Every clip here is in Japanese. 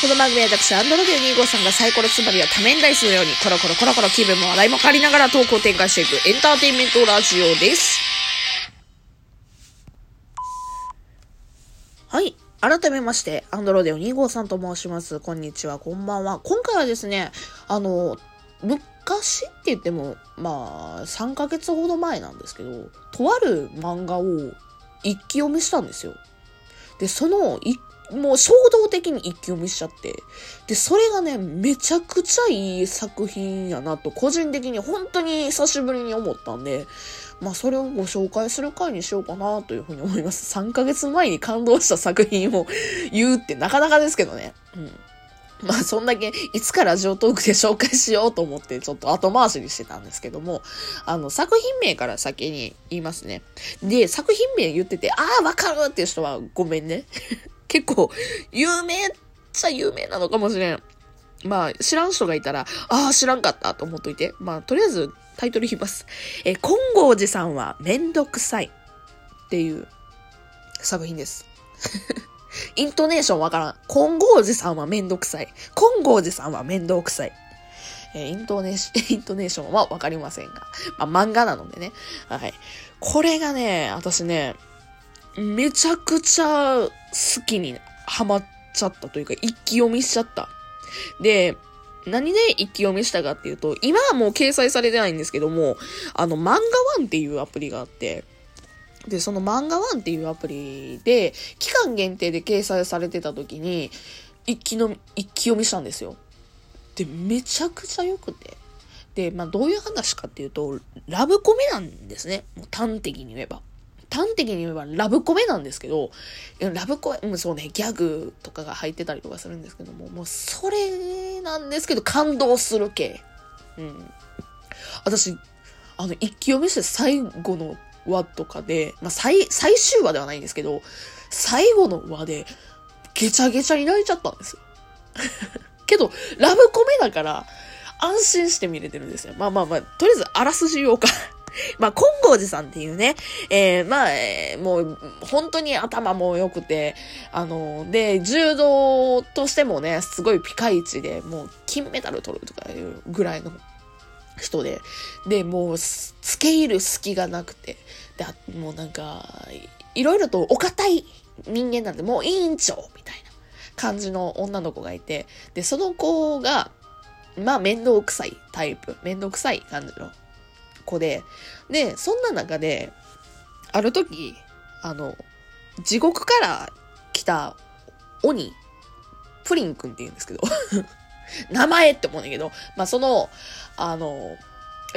この番組は私、アンドロデオ2号さんがサイコロつまりは多面ダイスのように、コロコロコロコロ気分も話題も変わりながらトークを展開していくエンターテインメントラジオです。はい。改めまして、アンドロデオ2号さんと申します。こんにちは、こんばんは。今回はですね、あの、昔って言っても、まあ、3ヶ月ほど前なんですけど、とある漫画を一気読みしたんですよ。で、その、いもう衝動的に一気読みしちゃって。で、それがね、めちゃくちゃいい作品やなと、個人的に本当に久しぶりに思ったんで、まあ、それをご紹介する回にしようかなというふうに思います。3ヶ月前に感動した作品を言うってなかなかですけどね。うん。まあ、そんだけ、いつかラジオトークで紹介しようと思って、ちょっと後回しにしてたんですけども、あの、作品名から先に言いますね。で、作品名言ってて、ああ、わかるっていう人はごめんね。結構、有名っちゃ有名なのかもしれん。まあ、知らん人がいたら、ああ、知らんかったと思っといて。まあ、とりあえず、タイトル言います。え、金剛寺さんはめんどくさいっていう作品です。イントネーションわからん。金剛寺さんはめんどくさい。金剛寺さんはめんどくさい。えイントネーション、イントネーションはわかりませんが。まあ、漫画なのでね。はい。これがね、私ね、めちゃくちゃ好きにハマっちゃったというか、一気読みしちゃった。で、何で一気読みしたかっていうと、今はもう掲載されてないんですけども、あの、漫画ワンっていうアプリがあって、で、その漫画ワンっていうアプリで、期間限定で掲載されてた時に、一気の、一気読みしたんですよ。で、めちゃくちゃ良くて。で、まあ、どういう話かっていうと、ラブコメなんですね。もう端的に言えば。端的に言えばラブコメなんですけど、ラブコメ、うんそうね、ギャグとかが入ってたりとかするんですけども、もうそれなんですけど、感動する系。うん。私、あの、一気読みして最後の話とかで、まあ、最、最終話ではないんですけど、最後の話で、げちゃげちゃに泣いちゃったんですよ。けど、ラブコメだから、安心して見れてるんですよ。まあまあまあ、とりあえず、あらすじ言おうか。まあ、金剛寺さんっていうね、えー、まあ、えーもう、本当に頭も良くて、あの、で、柔道としてもね、すごいピカイチで、もう、金メダル取るとかいうぐらいの人で、で、もう、す付け入る隙がなくて、で、もうなんか、いいろいろとお堅い人間なんで、もう委員長みたいな感じの女の子がいて、で、その子が、まあ、面倒くさいタイプ、面倒くさい感じの子で、で、そんな中で、ある時、あの、地獄から来た鬼、プリンくんって言うんですけど、名前って思うんだけど、まあ、その、あの、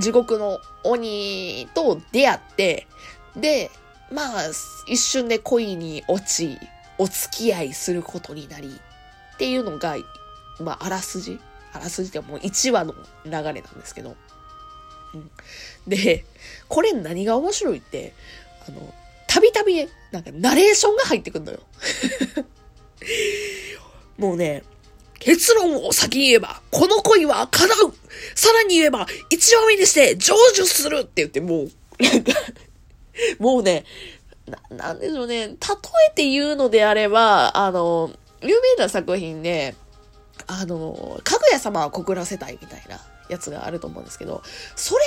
地獄の鬼と出会って、で、まあ、一瞬で恋に落ち、お付き合いすることになり、っていうのが、まあ、あらすじあらすじってもう1話の流れなんですけど。うん、で、これ何が面白いって、あの、たびたびね、なんかナレーションが入ってくるのよ。もうね、結論を先に言えば、この恋は叶う。さらに言えば、一話目にして成就するって言って、もう、なんか、もうね、な、なんでしょうね、例えて言うのであれば、あの、有名な作品で、あの、かぐや様は告らせたいみたいな。やつがあると思うんですけど、それ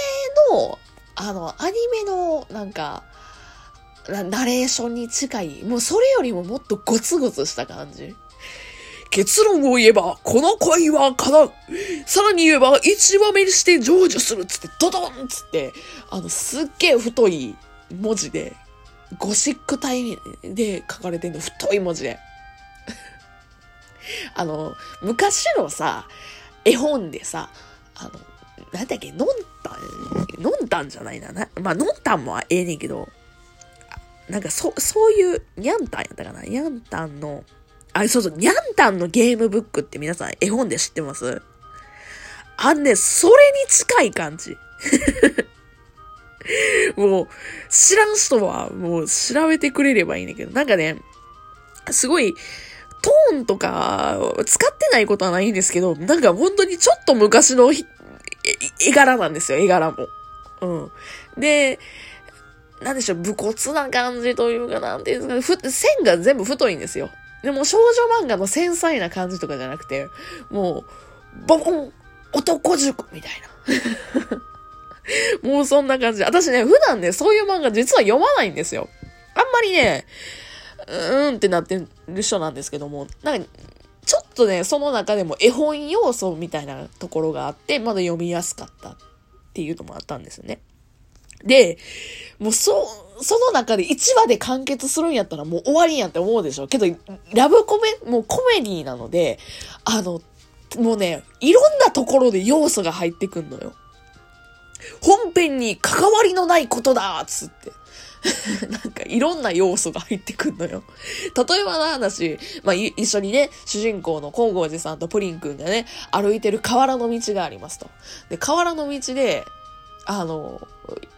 の、あの、アニメの、なんか、ナレーションに近い、もうそれよりももっとゴツゴツした感じ。結論を言えば、この恋は叶う。さらに言えば、一話目にして成就するっつって、ドドンっつって、あの、すっげえ太い文字で、ゴシック体で書かれてんの、太い文字で。あの、昔のさ、絵本でさ、あの、なんだっけ、のんたん、のんたんじゃないな。なまあ、のんたんもええねんけど、なんかそ、そういう、にゃんたんやったかな？にゃんたんの、あ、そうそう、にゃんたんのゲームブックって皆さん絵本で知ってます？あんね、それに近い感じ。もう、知らん人はもう調べてくれればいいねんだけど、なんかね、すごい、トーンとか、使ってないことはないんですけど、なんか本当にちょっと昔の絵柄なんですよ、絵柄も。うん。で、なんでしょう、武骨な感じというか、なんていうんですか、線が全部太いんですよ。でも少女漫画の繊細な感じとかじゃなくて、もう、ボコン男塾みたいな。もうそんな感じ。私ね、普段ね、そういう漫画実は読まないんですよ。あんまりね、うーんってなってる人なんですけども、なんか、ちょっとね、その中でも絵本要素みたいなところがあって、まだ読みやすかったっていうのもあったんですよね。で、もうそ、その中で1話で完結するんやったらもう終わりんやって思うでしょけど、ラブコメ、もうコメディなので、あの、もうね、いろんなところで要素が入ってくんのよ。本編に関わりのないことだっつって。なんかいろんな要素が入ってくんのよ。例えばな話、まあ、一緒にね、主人公の金剛寺さんとプリンくんがね、歩いてる河原の道がありますと。で、河原の道で、あの、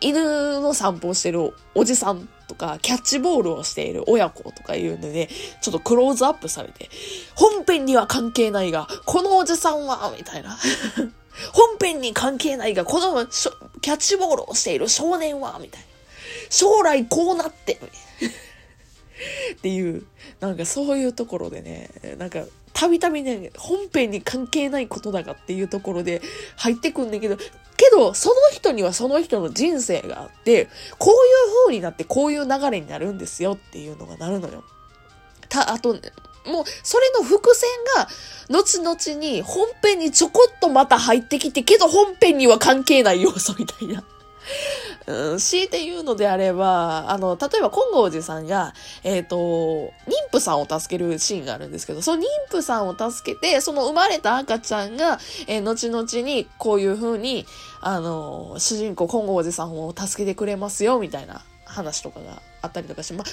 犬の散歩をしてるおじさんとか、キャッチボールをしている親子とかいうので、ちょっとクローズアップされて、本編には関係ないが、このおじさんは、みたいな。本編に関係ないが、このキャッチボールをしている少年は、みたいな。将来こうなって、っていう、なんかそういうところでね、なんか、たびたびね、本編に関係ないことだがっていうところで入ってくんだけど、けど、その人にはその人の人生があって、こういう風になってこういう流れになるんですよっていうのがなるのよ。た、あと、ね、もう、それの伏線が、後々に本編にちょこっとまた入ってきて、けど本編には関係ない要素みたいな。うん、強いて言うのであれば、あの、例えば金剛寺さんが、えっ、ー、と、妊婦さんを助けるシーンがあるんですけど、その妊婦さんを助けて、その生まれた赤ちゃんが、えー、後々にこういう風に、あの、主人公金剛寺さんを助けてくれますよ、みたいな話とかがあったりとかして、まあ、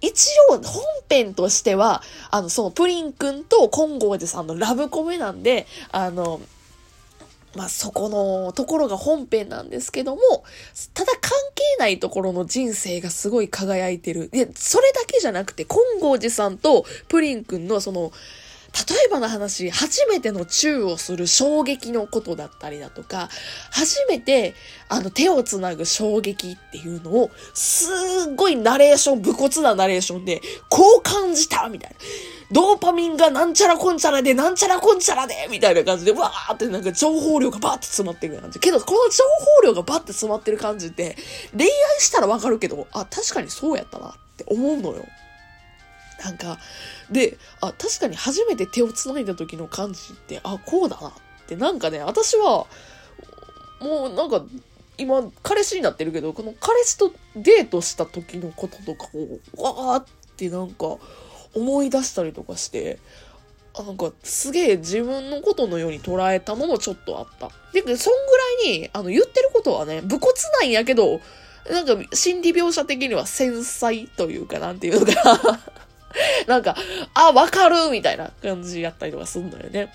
一応本編としては、あの、そのプリンくんと金剛寺さんのラブコメなんで、あの、まあ、そこのところが本編なんですけども、ただ関係ないところの人生がすごい輝いてる。いや、それだけじゃなくて、金剛寺さんとプリンくんのその、例えばの話、初めてのチューをする衝撃のことだったりだとか、初めて、あの、手をつなぐ衝撃っていうのを、すっごいナレーション、武骨なナレーションで、こう感じたみたいな。ドーパミンがなんちゃらこんちゃらで、なんちゃらこんちゃらで、みたいな感じで、わーってなんか情報量がバーって詰まってる感じ。けど、この情報量がバーって詰まってる感じって、恋愛したらわかるけど、あ、確かにそうやったなって思うのよ。なんか、で、あ、確かに初めて手を繋いだ時の感じって、あ、こうだなって、なんかね、私は、もうなんか、今、彼氏になってるけど、この彼氏とデートした時のこととかを、わーってなんか、思い出したりとかして、なんか、すげえ自分のことのように捉えたのもちょっとあった。で、そんぐらいに、あの、言ってることはね、武骨なんやけど、なんか、心理描写的には繊細というか、なんていうのかな なんか、あ、わかるみたいな感じやったりとかすんのよね。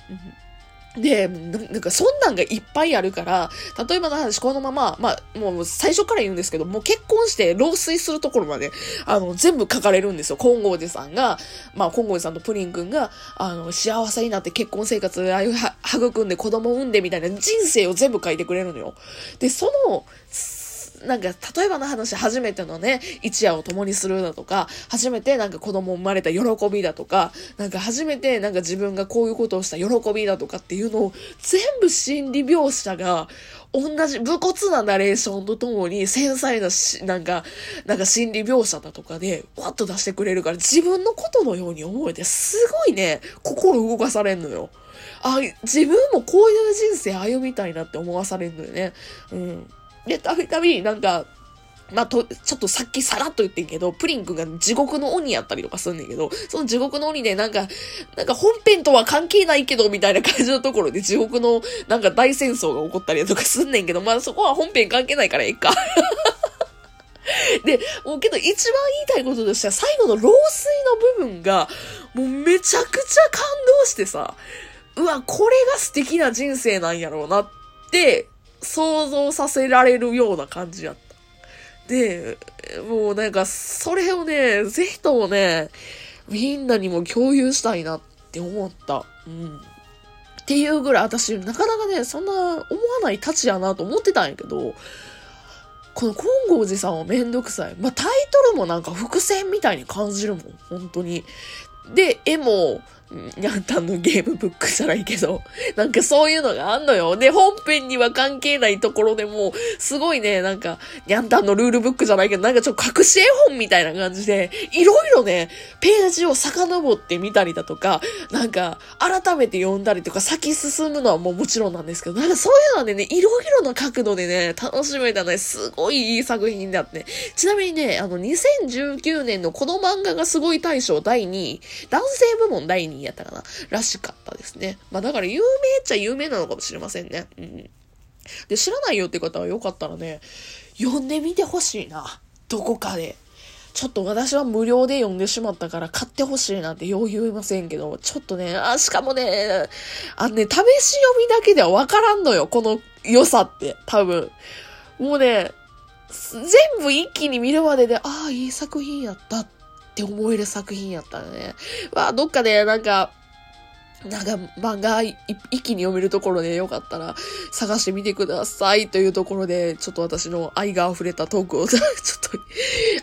で、なんかそんなんがいっぱいあるから、例えばの話、このまま、まあ、もう最初から言うんですけど、もう結婚して老衰するところまで、あの、全部書かれるんですよ。金剛寺さんが、まあ、金剛寺さんとプリン君が、あの、幸せになって結婚生活、ああいう育んで子供産んでみたいな人生を全部書いてくれるのよ。で、その、なんか、例えばの話、初めてのね、一夜を共にするだとか、初めてなんか子供生まれた喜びだとか、なんか初めてなんか自分がこういうことをした喜びだとかっていうのを、全部心理描写が、同じ武骨なナレーションとともに繊細なし、なんか、なんか心理描写だとかで、わっと出してくれるから、自分のことのように思えて、すごいね、心動かされんのよ。あ、自分もこういう人生歩みたいなって思わされるのよね。うん。で、たびたび、なんか、まあ、と、ちょっとさっきさらっと言ってんけど、プリン君が地獄の鬼やったりとかすんねんけど、その地獄の鬼でなんか、なんか本編とは関係ないけど、みたいな感じのところで地獄のなんか大戦争が起こったりとかすんねんけど、まあそこは本編関係ないからええか。で、もうけど一番言いたいこととしては最後の老衰の部分が、もうめちゃくちゃ感動してさ、うわ、これが素敵な人生なんやろうなって想像させられるような感じやった。で、もうなんか、それをね、ぜひともね、みんなにも共有したいなって思った。うん。っていうぐらい私、なかなかね、そんな思わないたちやなと思ってたんやけど、この金剛寺さんはめんどくさい。まあ、タイトルもなんか伏線みたいに感じるもん。本当に。で、絵も、ニャンタンのゲームブックじゃないけど、なんかそういうのがあんのよ。で、本編には関係ないところでも、すごいね、なんか、ニャンタンのルールブックじゃないけど、なんかちょっと隠し絵本みたいな感じで、いろいろね、ページを遡ってみたりだとか、なんか、改めて読んだりとか、先進むのはもうもちろんなんですけど、なんかそういうのでね、いろいろな角度でね、楽しめたね、すごいいい作品であって、ちなみにね、あの、2019年のこの漫画がすごい大賞第2位、男性部門第2位。やったかならしかったですね。まあだから有名っちゃ有名なのかもしれませんね。うん。で、知らないよって方はよかったらね、読んでみてほしいな。どこかで。ちょっと私は無料で読んでしまったから買ってほしいなんてよう言いませんけど、ちょっとね、あ、しかもね、あのね、試し読みだけではわからんのよ、この良さって、多分。もうね、全部一気に見るまでで、ああ、いい作品やったってって思える作品やったね。まあ、どっかでなんか、なんか漫画一気に読めるところでよかったら探してみてくださいというところで、ちょっと私の愛が溢れたトークを、ちょっと、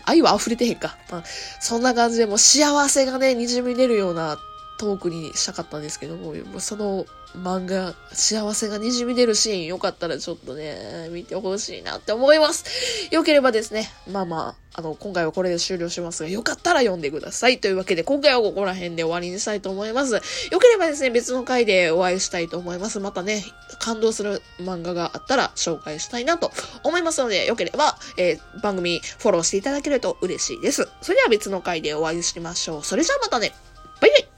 愛は溢れてへんか。まあ、そんな感じでもう幸せがね、滲み出るようなトークにしたかったんですけども、その漫画、幸せが滲み出るシーン、よかったらちょっとね、見てほしいなって思います。よければですね、まあまあ、あの、今回はこれで終了しますが、よかったら読んでください。というわけで、今回はここら辺で終わりにしたいと思います。よければですね、別の回でお会いしたいと思います。またね、感動する漫画があったら紹介したいなと思いますので、よければ、えー、番組フォローしていただけると嬉しいです。それでは別の回でお会いしましょう。それじゃあまたね、バイバイ